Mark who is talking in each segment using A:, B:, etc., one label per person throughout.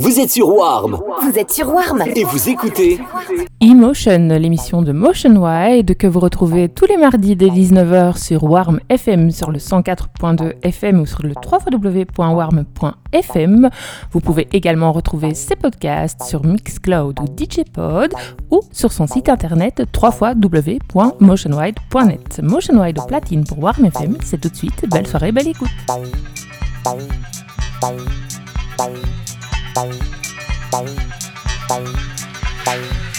A: Vous êtes sur Warm
B: Vous êtes sur Warm
A: et vous écoutez
C: Emotion, l'émission de Motion Wide que vous retrouvez tous les mardis dès 19h sur Warm FM sur le 104.2 FM ou sur le www.warm.fm. Vous pouvez également retrouver ses podcasts sur Mixcloud ou DJPod ou sur son site internet www.motionwide.net. Motion Wide au platine pour Warm FM, c'est tout de suite. Belle soirée, belle écoute. Bye. Bye. Bye. Bye.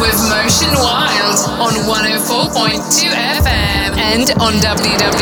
D: With Motion Wild on 104.2 FM and on www.warm.fm.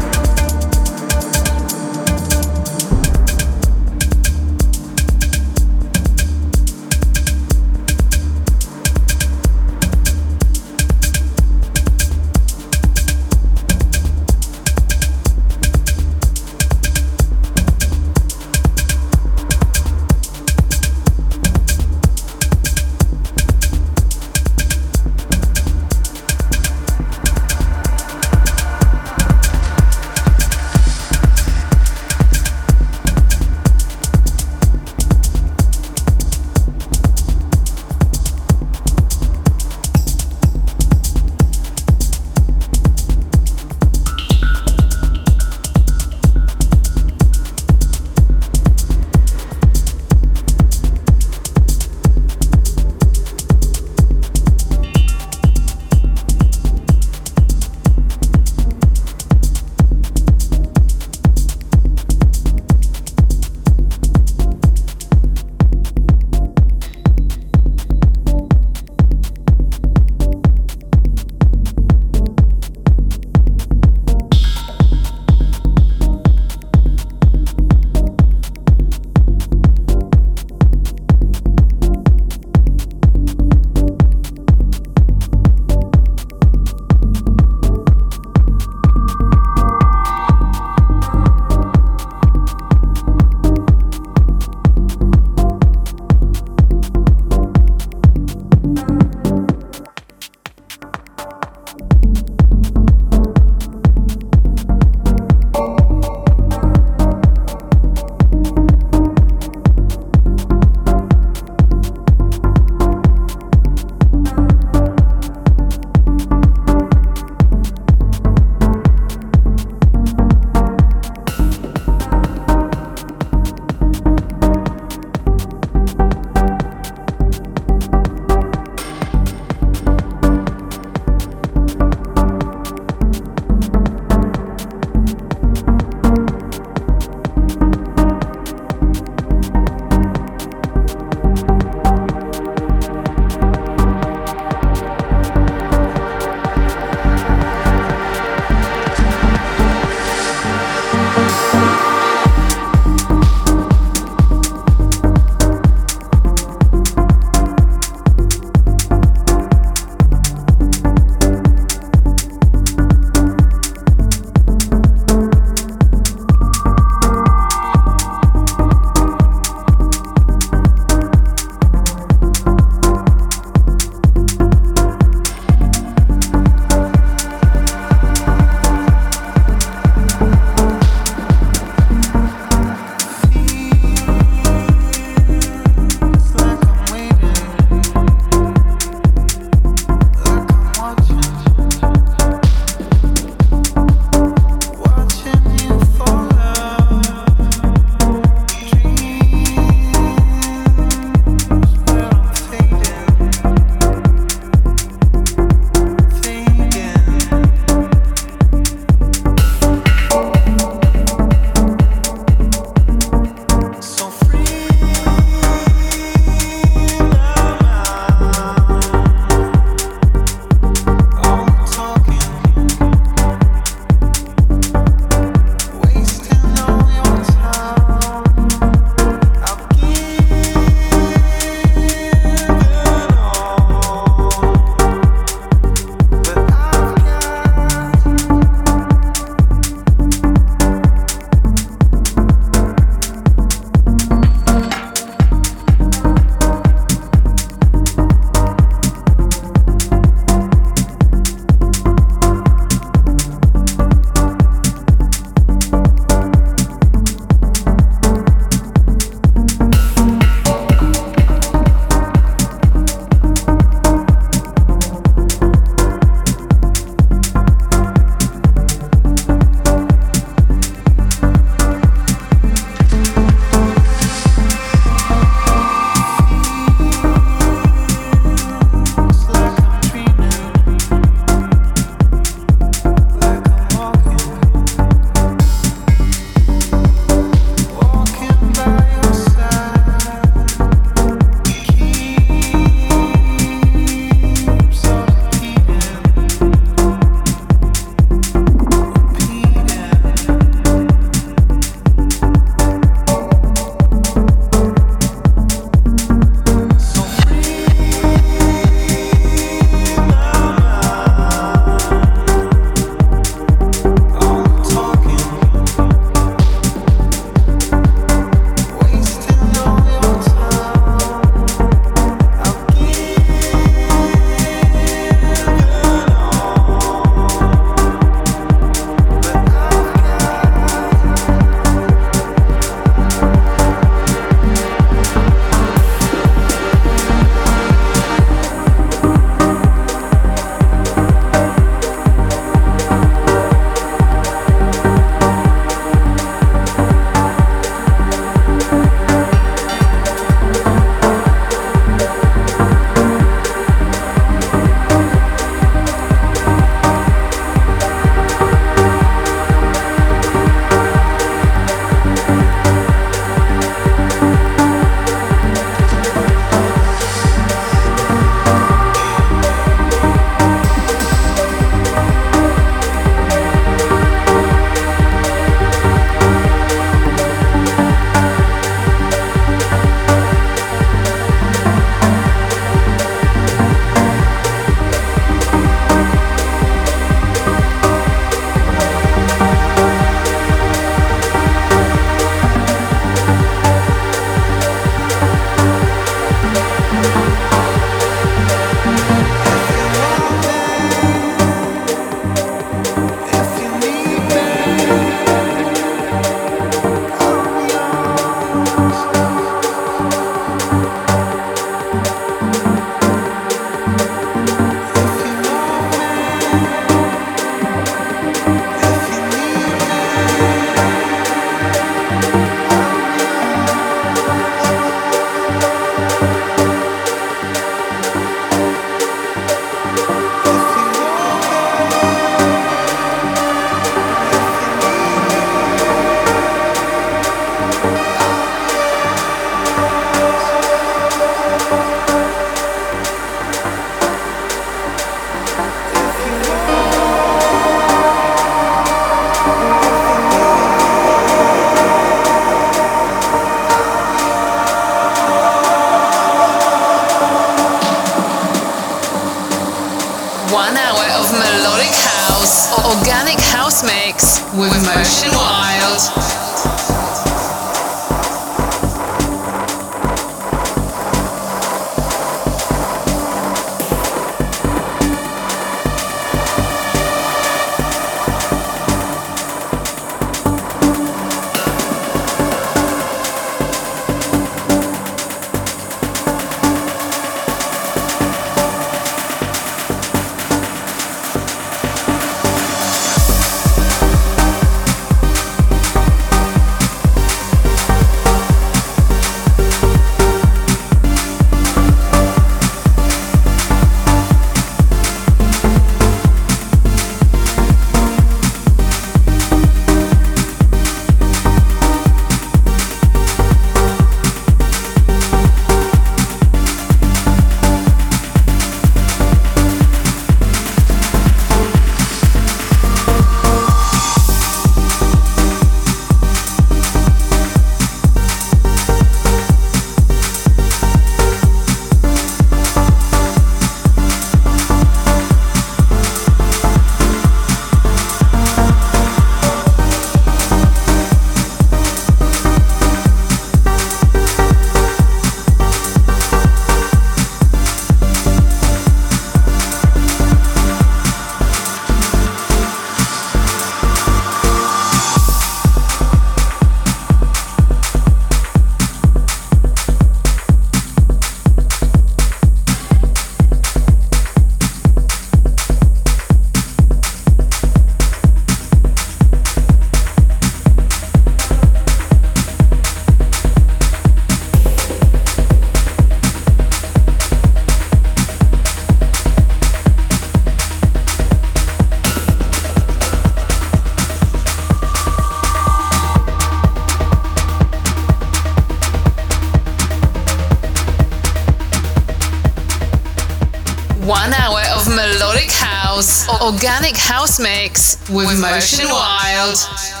D: organic house mix with, with Motion Wild. one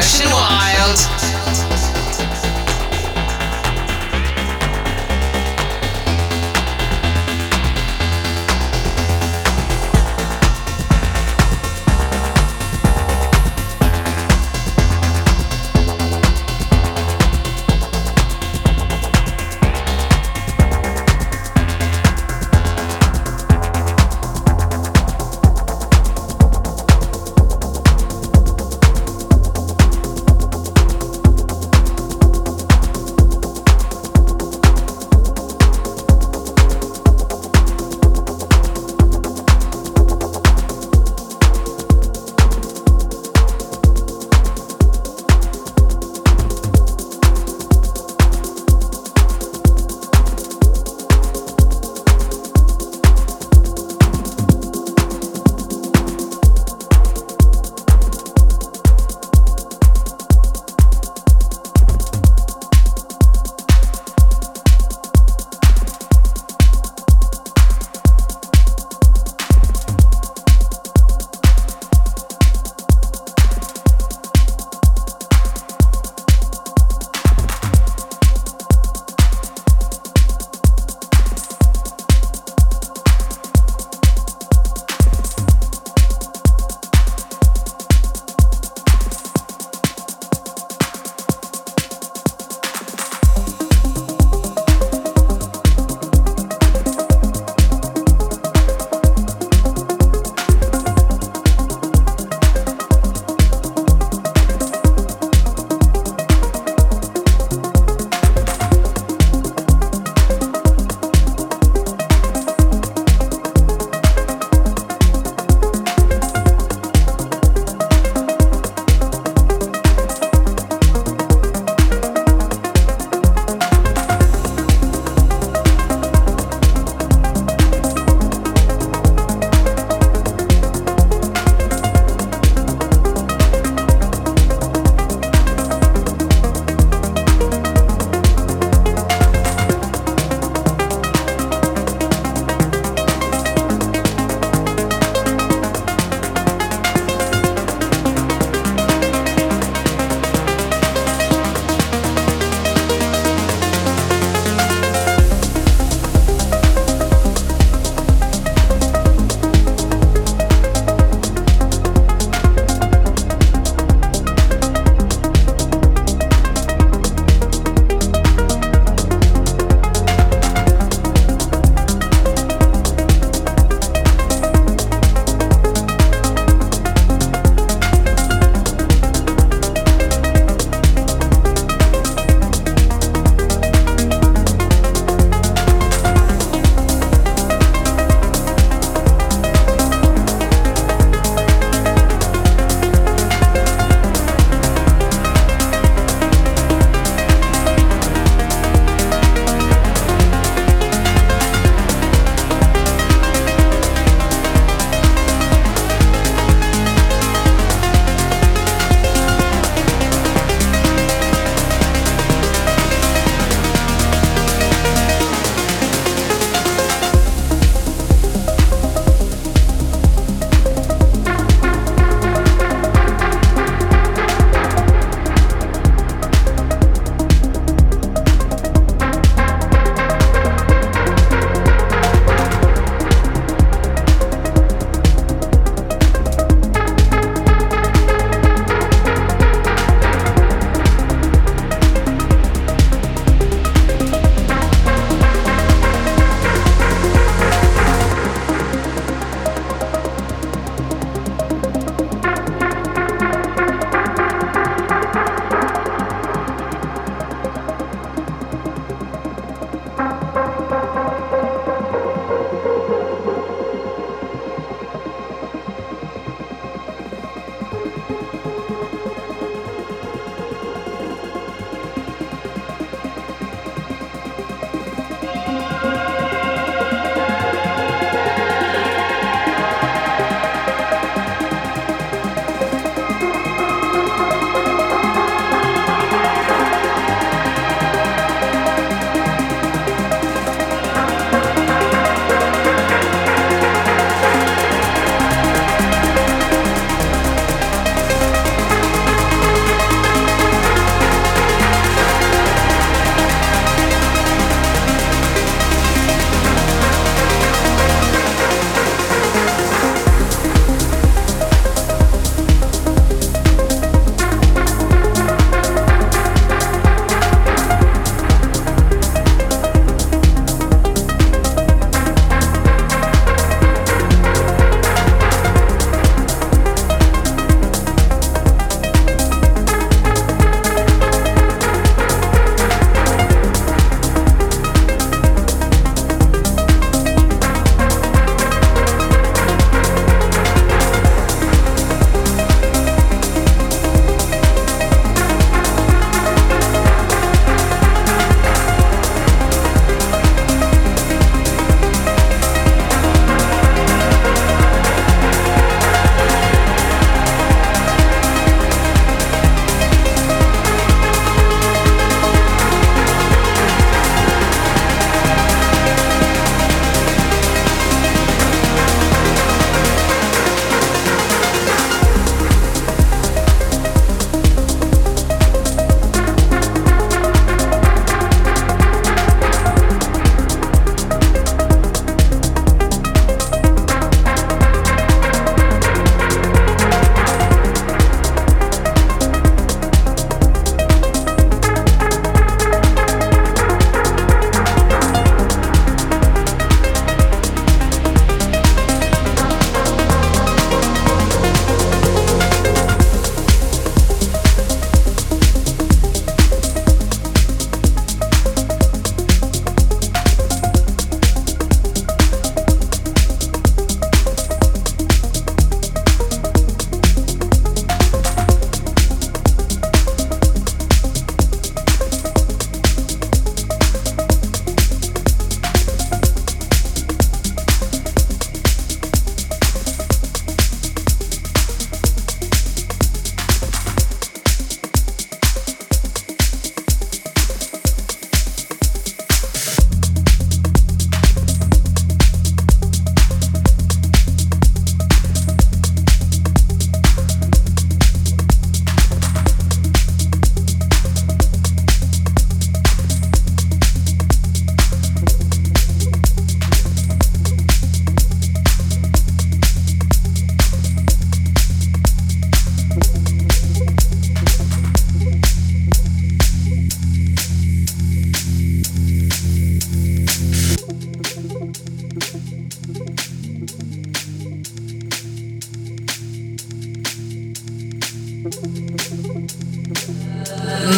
D: and Wild.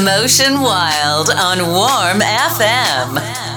B: Motion Wild on Warm FM.